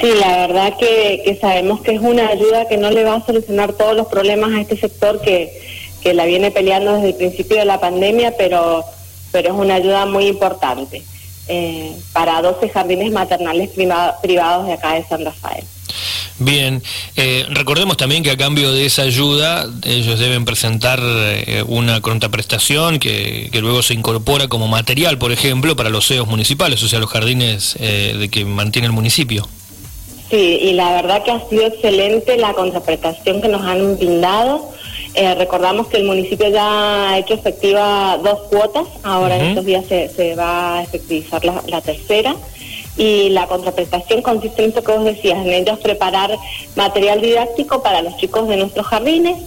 Sí, la verdad que, sabemos que es una ayuda que no le va a solucionar todos los problemas a este sector que, que la viene peleando desde el principio de la pandemia, pero, pero es una ayuda muy importante eh, para 12 jardines maternales privados de acá de San Rafael. Bien, eh, recordemos también que a cambio de esa ayuda ellos deben presentar eh, una contraprestación que, que, luego se incorpora como material, por ejemplo, para los CEOs municipales, o sea, los jardines eh, de que mantiene el municipio. Sí, y la verdad que ha sido excelente la contraprestación que nos han brindado. recordamos que el municipio ya ha hecho efectiva dos cuotas, ahora en estos días se, se, va a efectivizar la, la tercera y la contraprestación consiste en esto que vos decías, en ellos preparar material didáctico para los chicos de nuestros jardines.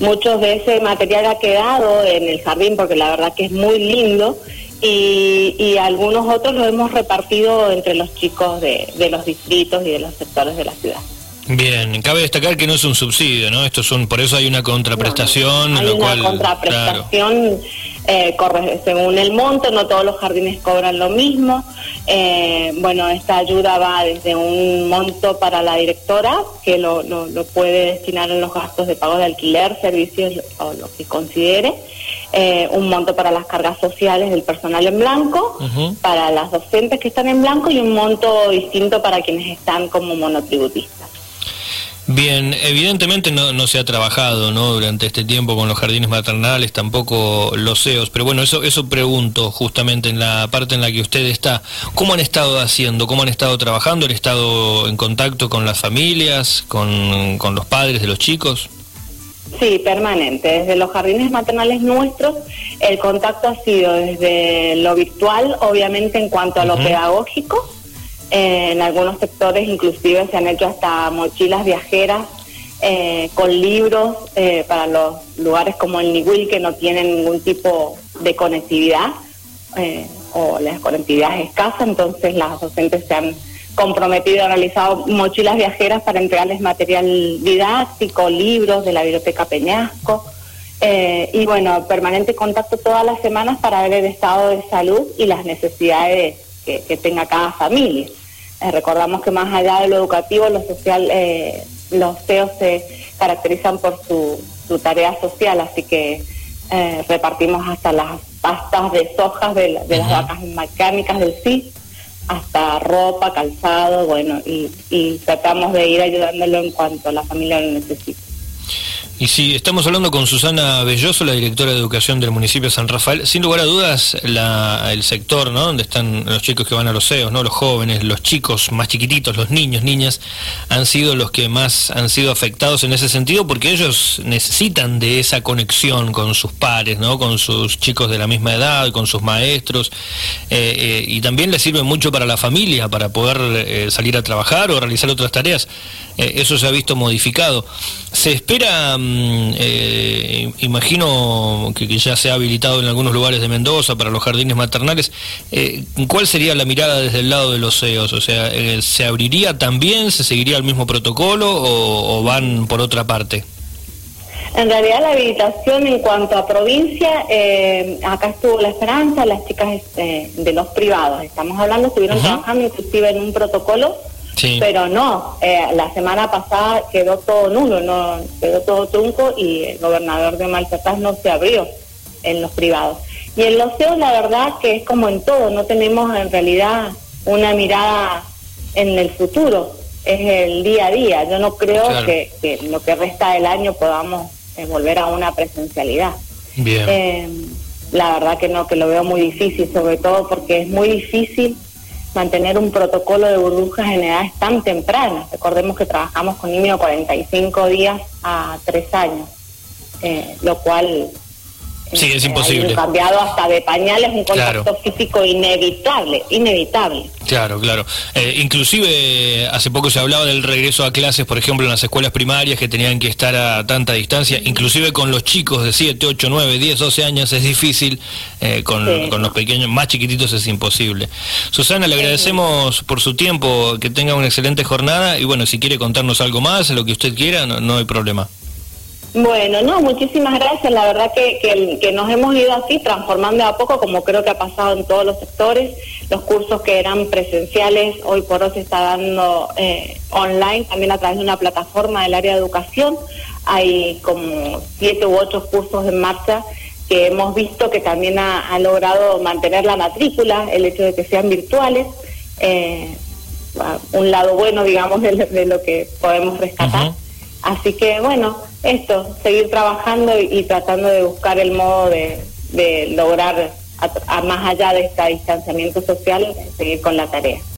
Muchos de ese material ha quedado en el jardín porque la verdad que es muy lindo y, algunos otros lo hemos repartido entre los chicos de, los distritos y de los sectores de la ciudad. Bien, cabe destacar que no es un subsidio, ¿no? Esto es un, por eso hay una contraprestación. hay una contraprestación eh, corre según el monto, no todos los jardines cobran lo mismo. Eh, bueno, esta ayuda va desde un monto para la directora, que lo, lo, puede destinar en los gastos de pago de alquiler, servicios o lo que considere. Eh, un monto para las cargas sociales del personal en blanco, para las docentes que están en blanco y un monto distinto para quienes están como monotributistas. Bien, evidentemente no, se ha trabajado ¿no? durante este tiempo con los jardines maternales, tampoco los CEOs, pero bueno, eso, eso pregunto justamente en la parte en la que usted está. ¿Cómo han estado haciendo? ¿Cómo han estado trabajando? ¿Han estado en contacto con las familias, con, con los padres de los chicos? Sí, permanente. Desde los jardines maternales nuestros, el contacto ha sido desde lo virtual, obviamente en cuanto a lo pedagógico, en algunos sectores inclusive se han hecho hasta mochilas viajeras eh, con libros eh, para los lugares como el Niwil que no tienen ningún tipo de conectividad eh, o la conectividad es escasa, entonces las docentes se han comprometido, han realizado mochilas viajeras para entregarles material didáctico, libros de la Biblioteca Peñasco. y bueno, permanente contacto todas las semanas para ver el estado de salud y las necesidades que tenga cada familia. Eh, recordamos que más allá de lo educativo, lo social, eh, los CEOs se caracterizan por su, tarea social, así que eh, repartimos hasta las pastas de sojas de, las vacas mecánicas del CIS, hasta ropa, calzado, bueno, y, y tratamos de ir ayudándolo en cuanto la familia lo necesite. Y si estamos hablando con Susana Belloso, la directora de educación del municipio de San Rafael, sin lugar a dudas el sector, ¿no? Donde están los chicos que van a los CEOs, ¿no? Los jóvenes, los chicos más chiquititos, los niños, niñas, han sido los que más han sido afectados en ese sentido porque ellos necesitan de esa conexión con sus pares, ¿no? Con sus chicos de la misma edad, con sus maestros, eh, eh, y también les sirve mucho para la familia, para poder eh, salir a trabajar o realizar otras tareas. eso se ha visto modificado. Se espera Mm, eh, imagino que, ya se ha habilitado en algunos lugares de Mendoza para los jardines maternales. Eh, ¿Cuál sería la mirada desde el lado de los CEOs? O sea, eh, ¿se abriría también? ¿Se seguiría el mismo protocolo o, van por otra parte? En realidad la habilitación en cuanto a provincia, acá estuvo la esperanza, las chicas de los privados, estamos hablando, estuvieron trabajando inclusive en un protocolo pero no, eh, la semana pasada quedó todo nulo, no quedó todo trunco y el gobernador de Maltatás no se abrió en los privados. Y en los CEOs la verdad que es como en todo, no tenemos en realidad una mirada en el futuro, es el día a día. Yo no creo que, lo que resta del año podamos eh, volver a una presencialidad. Eh, la verdad que no, que lo veo muy difícil, sobre todo porque es muy difícil mantener un protocolo de burbujas en edades tan tempranas. Recordemos que trabajamos con niños de 45 días a 3 años, eh, lo cual Sí, es imposible. cambiado hasta de pañales, un contacto físico inevitable, inevitable. Claro, claro. Eh, inclusive hace poco se hablaba del regreso a clases, por ejemplo, en las escuelas primarias que tenían que estar a tanta distancia, inclusive con los chicos de 7, 8, 9, 10, 12 años es difícil, eh, con, los pequeños, más chiquititos es imposible. Susana, le agradecemos por su tiempo, que tenga una excelente jornada y bueno, si quiere contarnos algo más, lo que usted quiera, no hay problema. Bueno, no, muchísimas gracias. La verdad que, que, nos hemos ido así transformando a poco, como creo que ha pasado en todos los sectores. Los cursos que eran presenciales, hoy por hoy se está dando eh, online, también a través de una plataforma del área de educación. Hay como siete u ocho cursos en marcha que hemos visto que también ha, logrado mantener la matrícula, el hecho de que sean virtuales. Eh, un lado bueno, digamos, de, lo que podemos rescatar. Así que bueno, esto, seguir trabajando y, tratando de buscar el modo de, lograr, a, más allá de este distanciamiento social, seguir con la tarea.